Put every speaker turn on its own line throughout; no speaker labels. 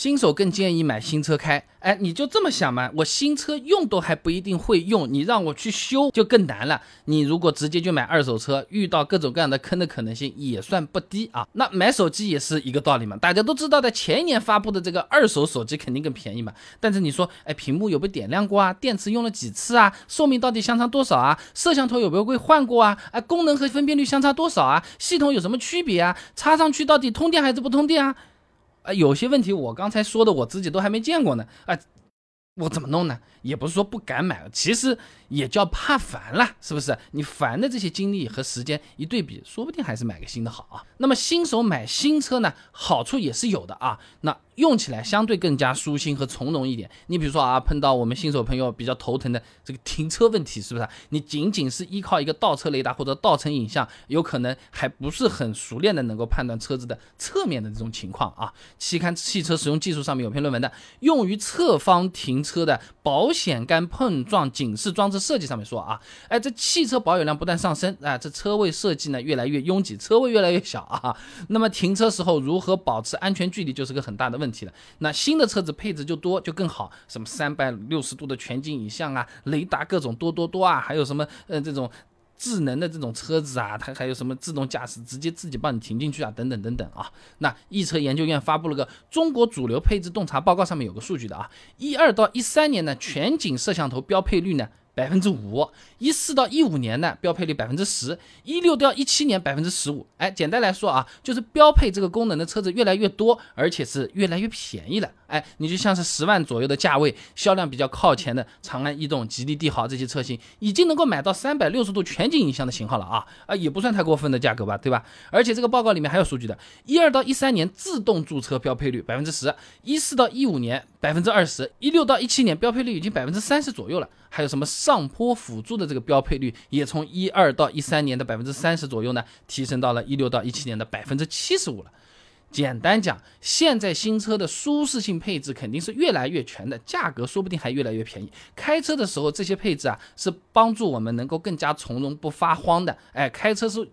新手更建议买新车开。哎，你就这么想嘛？我新车用都还不一定会用，你让我去修就更难了。你如果直接就买二手车，遇到各种各样的坑的可能性也算不低啊。那买手机也是一个道理嘛。大家都知道的，前一年发布的这个二手手机肯定更便宜嘛。但是你说，哎，屏幕有没有点亮过啊？电池用了几次啊？寿命到底相差多少啊？摄像头有没有被换过啊？哎，功能和分辨率相差多少啊？系统有什么区别啊？插上去到底通电还是不通电啊？啊，有些问题我刚才说的我自己都还没见过呢，啊，我怎么弄呢？也不是说不敢买，其实也叫怕烦了，是不是？你烦的这些精力和时间一对比，说不定还是买个新的好啊。那么新手买新车呢，好处也是有的啊。那用起来相对更加舒心和从容一点。你比如说啊，碰到我们新手朋友比较头疼的这个停车问题，是不是？你仅仅是依靠一个倒车雷达或者倒车影像，有可能还不是很熟练的能够判断车子的侧面的这种情况啊。期刊《汽车使用技术》上面有篇论文的，用于侧方停车的保险杆碰撞警示装置设计上面说啊，哎，这汽车保有量不断上升啊，这车位设计呢越来越拥挤，车位越来越小啊。那么停车时候如何保持安全距离，就是个很大的问。问题了，那新的车子配置就多就更好，什么三百六十度的全景影像啊，雷达各种多多多啊，还有什么呃这种智能的这种车子啊，它还有什么自动驾驶，直接自己帮你停进去啊，等等等等啊。那易车研究院发布了个中国主流配置洞察报告，上面有个数据的啊，一二到一三年呢，全景摄像头标配率呢。百分之五，一四到一五年呢，标配率百分之十，一六到一七年百分之十五。哎，简单来说啊，就是标配这个功能的车子越来越多，而且是越来越便宜了。哎，你就像是十万左右的价位，销量比较靠前的长安逸动、吉利帝豪这些车型，已经能够买到三百六十度全景影像的型号了啊啊，也不算太过分的价格吧，对吧？而且这个报告里面还有数据的，一二到一三年自动驻车标配率百分之十，一四到一五年百分之二十，一六到一七年标配率已经百分之三十左右了。还有什么上坡辅助的这个标配率，也从一二到一三年的百分之三十左右呢，提升到了一六到一七年的百分之七十五了。简单讲，现在新车的舒适性配置肯定是越来越全的，价格说不定还越来越便宜。开车的时候，这些配置啊，是帮助我们能够更加从容不发慌的。哎，开车是。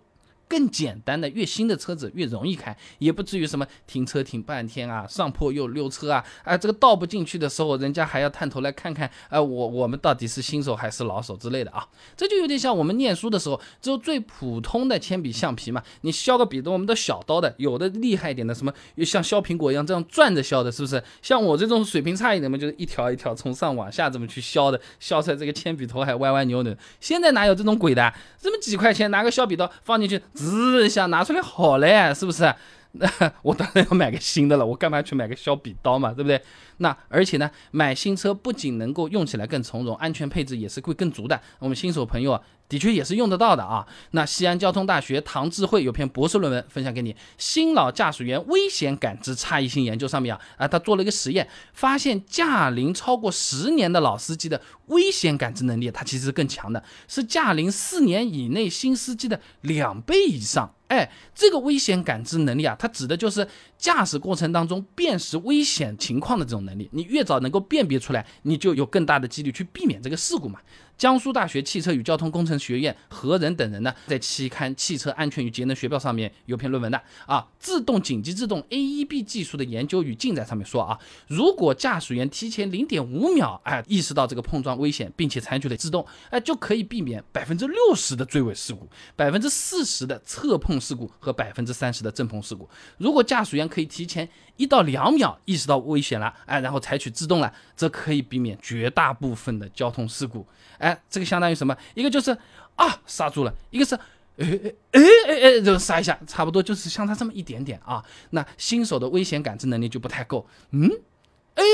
更简单的，越新的车子越容易开，也不至于什么停车停半天啊，上坡又溜车啊，啊，这个倒不进去的时候，人家还要探头来看看，啊，我我们到底是新手还是老手之类的啊，这就有点像我们念书的时候，只有最普通的铅笔、橡皮嘛，你削个笔都我们都小刀的，有的厉害一点的，什么像削苹果一样这样转着削的，是不是？像我这种水平差一点嘛，就是一条一条从上往下这么去削的，削出来这个铅笔头还歪歪扭扭。现在哪有这种鬼的？这么几块钱拿个削笔刀放进去。滋一下拿出来好嘞，是不是？那 我当然要买个新的了，我干嘛去买个削笔刀嘛，对不对？那而且呢，买新车不仅能够用起来更从容，安全配置也是会更足的。我们新手朋友啊，的确也是用得到的啊。那西安交通大学唐智慧有篇博士论文分享给你，《新老驾驶员危险感知差异性研究》上面啊，啊，他做了一个实验，发现驾龄超过十年的老司机的危险感知能力，它其实是更强的，是驾龄四年以内新司机的两倍以上。哎，这个危险感知能力啊，它指的就是驾驶过程当中辨识危险情况的这种能力。你越早能够辨别出来，你就有更大的几率去避免这个事故嘛。江苏大学汽车与交通工程学院何仁等人呢，在期刊《汽车安全与节能学报》上面有篇论文的啊，自动紧急制动 AEB 技术的研究与进展上面说啊，如果驾驶员提前零点五秒哎意识到这个碰撞危险，并且采取了制动，哎就可以避免百分之六十的追尾事故，百分之四十的侧碰事故和百分之三十的正碰事故。如果驾驶员可以提前一到两秒意识到危险了，哎，然后采取制动了，则可以避免绝大部分的交通事故。哎，这个相当于什么？一个就是啊刹住了，一个是哎哎哎哎哎就刹一下，差不多就是相差这么一点点啊。那新手的危险感知能力就不太够，嗯，哎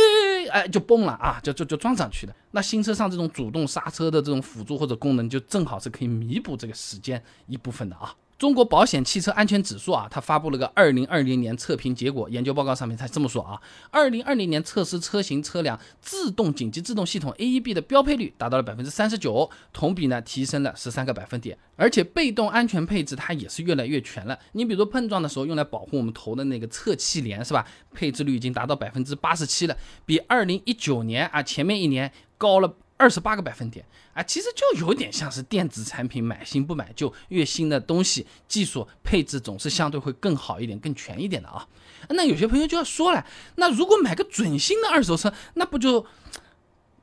哎就崩了啊，就就就撞上去了。那新车上这种主动刹车的这种辅助或者功能，就正好是可以弥补这个时间一部分的啊。中国保险汽车安全指数啊，它发布了个二零二零年测评结果研究报告，上面它这么说啊，二零二零年测试车型车辆自动紧急制动系统 AEB 的标配率达到了百分之三十九，同比呢提升了十三个百分点，而且被动安全配置它也是越来越全了。你比如说碰撞的时候用来保护我们头的那个侧气帘是吧？配置率已经达到百分之八十七了，比二零一九年啊前面一年高了。二十八个百分点啊，其实就有点像是电子产品买新不买旧，越新的东西技术配置总是相对会更好一点、更全一点的啊。那有些朋友就要说了，那如果买个准新的二手车，那不就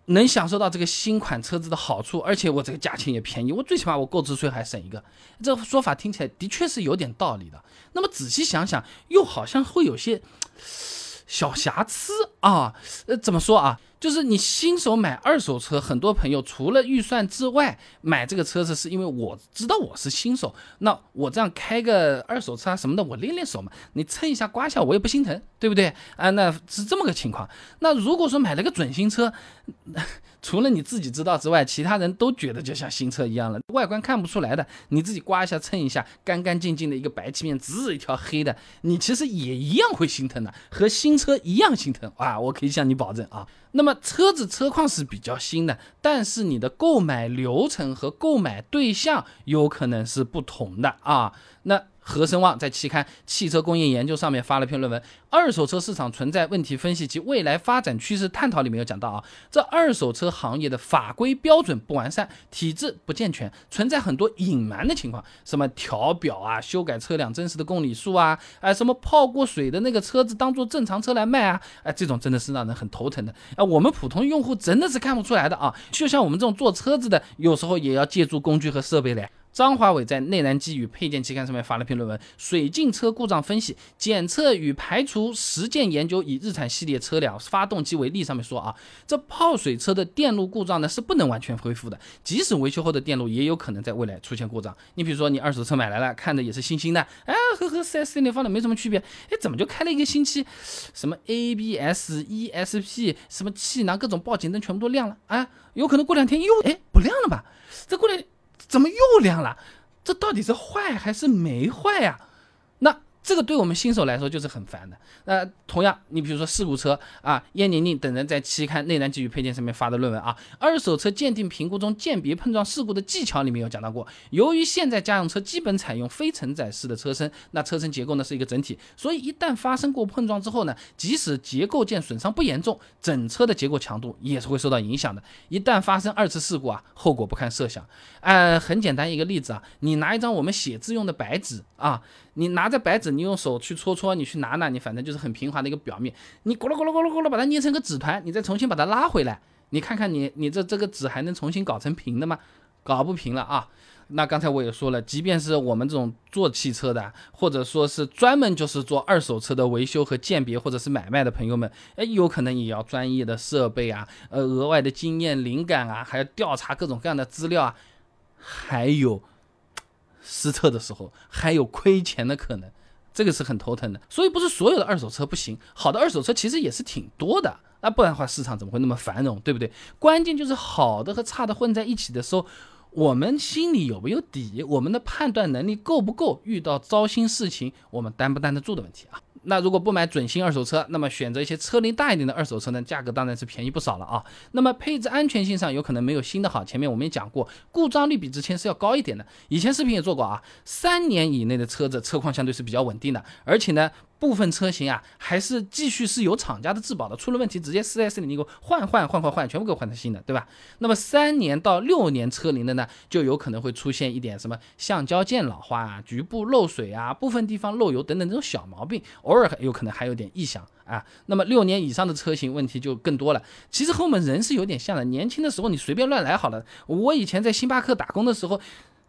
能享受到这个新款车子的好处，而且我这个价钱也便宜，我最起码我购置税还省一个。这说法听起来的确是有点道理的。那么仔细想想，又好像会有些小瑕疵啊。呃，怎么说啊？就是你新手买二手车，很多朋友除了预算之外，买这个车子是因为我知道我是新手，那我这样开个二手车啊什么的，我练练手嘛，你蹭一下刮一下我也不心疼，对不对啊？那是这么个情况。那如果说买了个准新车，除了你自己知道之外，其他人都觉得就像新车一样了，外观看不出来的，你自己刮一下蹭一下，干干净净的一个白漆面，只一条黑的，你其实也一样会心疼的，和新车一样心疼啊！我可以向你保证啊。那么车子车况是比较新的，但是你的购买流程和购买对象有可能是不同的啊。那。何声旺在期刊《汽车工业研究》上面发了篇论文，《二手车市场存在问题分析及未来发展趋势探讨》里面有讲到啊，这二手车行业的法规标准不完善，体制不健全，存在很多隐瞒的情况，什么调表啊、修改车辆真实的公里数啊，哎，什么泡过水的那个车子当做正常车来卖啊，哎，这种真的是让人很头疼的。哎，我们普通用户真的是看不出来的啊，就像我们这种做车子的，有时候也要借助工具和设备的。张华伟在《内燃机与配件期刊》上面发了篇论文，《水浸车故障分析、检测与排除实践研究》，以日产系列车辆发动机为例，上面说啊，这泡水车的电路故障呢是不能完全恢复的，即使维修后的电路也有可能在未来出现故障。你比如说你二手车买来了，看着也是新新的，哎，和和四 S 店里放的没什么区别，哎，怎么就开了一个星期，什么 ABS、ESP、什么气囊、各种报警灯全部都亮了啊？有可能过两天又哎不亮了吧？这过两。怎么又亮了？这到底是坏还是没坏呀？这个对我们新手来说就是很烦的。那同样，你比如说事故车啊，燕宁宁等人在期刊《内燃机与配件》上面发的论文啊，二手车鉴定评估中鉴别碰撞事故的技巧里面有讲到过。由于现在家用车基本采用非承载式的车身，那车身结构呢是一个整体，所以一旦发生过碰撞之后呢，即使结构件损伤不严重，整车的结构强度也是会受到影响的。一旦发生二次事故啊，后果不堪设想。呃，很简单一个例子啊，你拿一张我们写字用的白纸啊。你拿着白纸，你用手去搓搓，你去拿拿，你反正就是很平滑的一个表面。你咕噜咕噜咕噜咕噜把它捏成个纸团，你再重新把它拉回来，你看看你你这这个纸还能重新搞成平的吗？搞不平了啊！那刚才我也说了，即便是我们这种做汽车的，或者说是专门就是做二手车的维修和鉴别或者是买卖的朋友们，哎，有可能也要专业的设备啊，呃，额外的经验灵感啊，还要调查各种各样的资料啊，还有。失策的时候还有亏钱的可能，这个是很头疼的。所以不是所有的二手车不行，好的二手车其实也是挺多的。那不然的话，市场怎么会那么繁荣，对不对？关键就是好的和差的混在一起的时候，我们心里有没有底，我们的判断能力够不够，遇到糟心事情我们担不担得住的问题啊。那如果不买准新二手车，那么选择一些车龄大一点的二手车呢？价格当然是便宜不少了啊。那么配置安全性上有可能没有新的好。前面我们也讲过，故障率比之前是要高一点的。以前视频也做过啊，三年以内的车子车况相对是比较稳定的，而且呢。部分车型啊，还是继续是有厂家的质保的，出了问题直接四 S 店你给我换换换换换，全部给我换成新的，对吧？那么三年到六年车龄的呢，就有可能会出现一点什么橡胶件老化啊、局部漏水啊、部分地方漏油等等这种小毛病，偶尔有可能还有点异响啊。那么六年以上的车型问题就更多了。其实和我们人是有点像的，年轻的时候你随便乱来好了。我以前在星巴克打工的时候。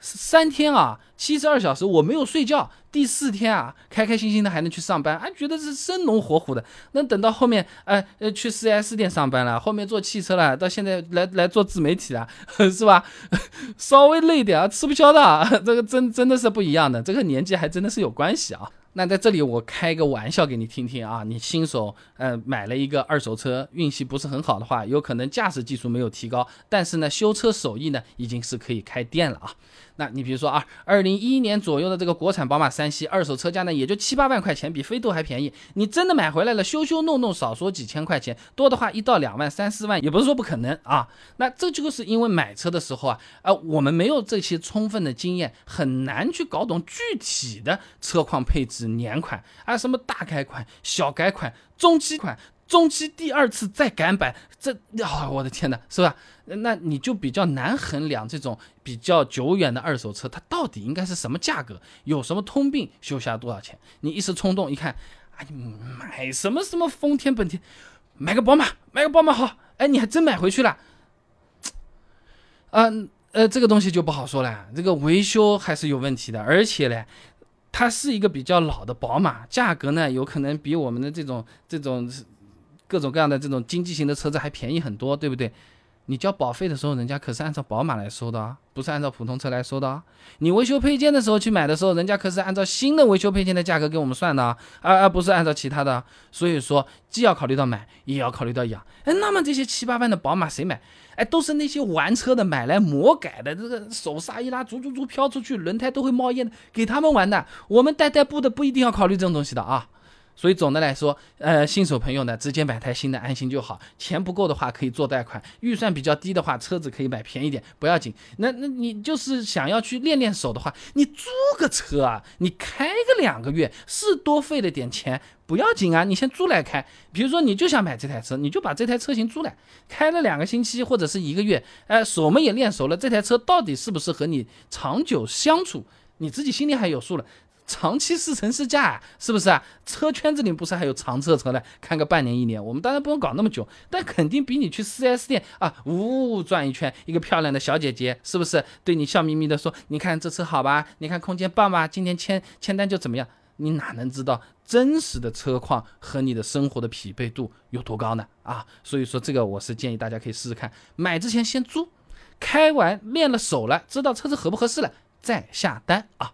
三天啊，七十二小时我没有睡觉。第四天啊，开开心心的还能去上班，哎，觉得是生龙活虎的。那等到后面，哎，呃，去四 S 店上班了，后面做汽车了，到现在来来做自媒体了，是吧？稍微累点啊，吃不消的。这个真真的是不一样的，这个年纪还真的是有关系啊。那在这里我开个玩笑给你听听啊，你新手呃买了一个二手车，运气不是很好的话，有可能驾驶技术没有提高，但是呢修车手艺呢已经是可以开店了啊。那你比如说啊，二零一一年左右的这个国产宝马三系二手车价呢也就七八万块钱，比飞度还便宜。你真的买回来了，修修弄弄少说几千块钱，多的话一到两万三四万也不是说不可能啊。那这就是因为买车的时候啊，呃我们没有这些充分的经验，很难去搞懂具体的车况配置。年款啊，什么大改款、小改款、中期款、中期第二次再改版，这啊，我的天哪，是吧？那你就比较难衡量这种比较久远的二手车，它到底应该是什么价格，有什么通病，修下多少钱？你一时冲动一看，哎，买什么什么丰田本田，买个宝马，买个宝马好，哎，你还真买回去了，嗯呃，这个东西就不好说了，这个维修还是有问题的，而且呢。它是一个比较老的宝马，价格呢有可能比我们的这种这种各种各样的这种经济型的车子还便宜很多，对不对？你交保费的时候，人家可是按照宝马来收的啊，不是按照普通车来收的啊。你维修配件的时候去买的时候，人家可是按照新的维修配件的价格给我们算的啊，而而不是按照其他的。所以说，既要考虑到买，也要考虑到养。哎，那么这些七八万的宝马谁买？哎，都是那些玩车的买来魔改的，这个手刹一拉，足足足飘出去，轮胎都会冒烟的，给他们玩的。我们代代步的不一定要考虑这种东西的啊。所以总的来说，呃，新手朋友呢，直接买台新的安心就好。钱不够的话，可以做贷款；预算比较低的话，车子可以买便宜点，不要紧。那那你就是想要去练练手的话，你租个车啊，你开个两个月，是多费了点钱，不要紧啊。你先租来开。比如说，你就想买这台车，你就把这台车型租来，开了两个星期或者是一个月，哎，手们也练熟了，这台车到底适不适合你长久相处，你自己心里还有数了。长期试乘试驾啊，是不是啊？车圈子里不是还有长测车呢？看个半年一年，我们当然不用搞那么久，但肯定比你去 4S 店啊，呜转一圈，一个漂亮的小姐姐，是不是对你笑眯眯的说：“你看这车好吧？你看空间棒吧？今天签签单就怎么样？”你哪能知道真实的车况和你的生活的匹配度有多高呢？啊，所以说这个我是建议大家可以试试看，买之前先租，开完练了手了，知道车子合不合适了再下单啊。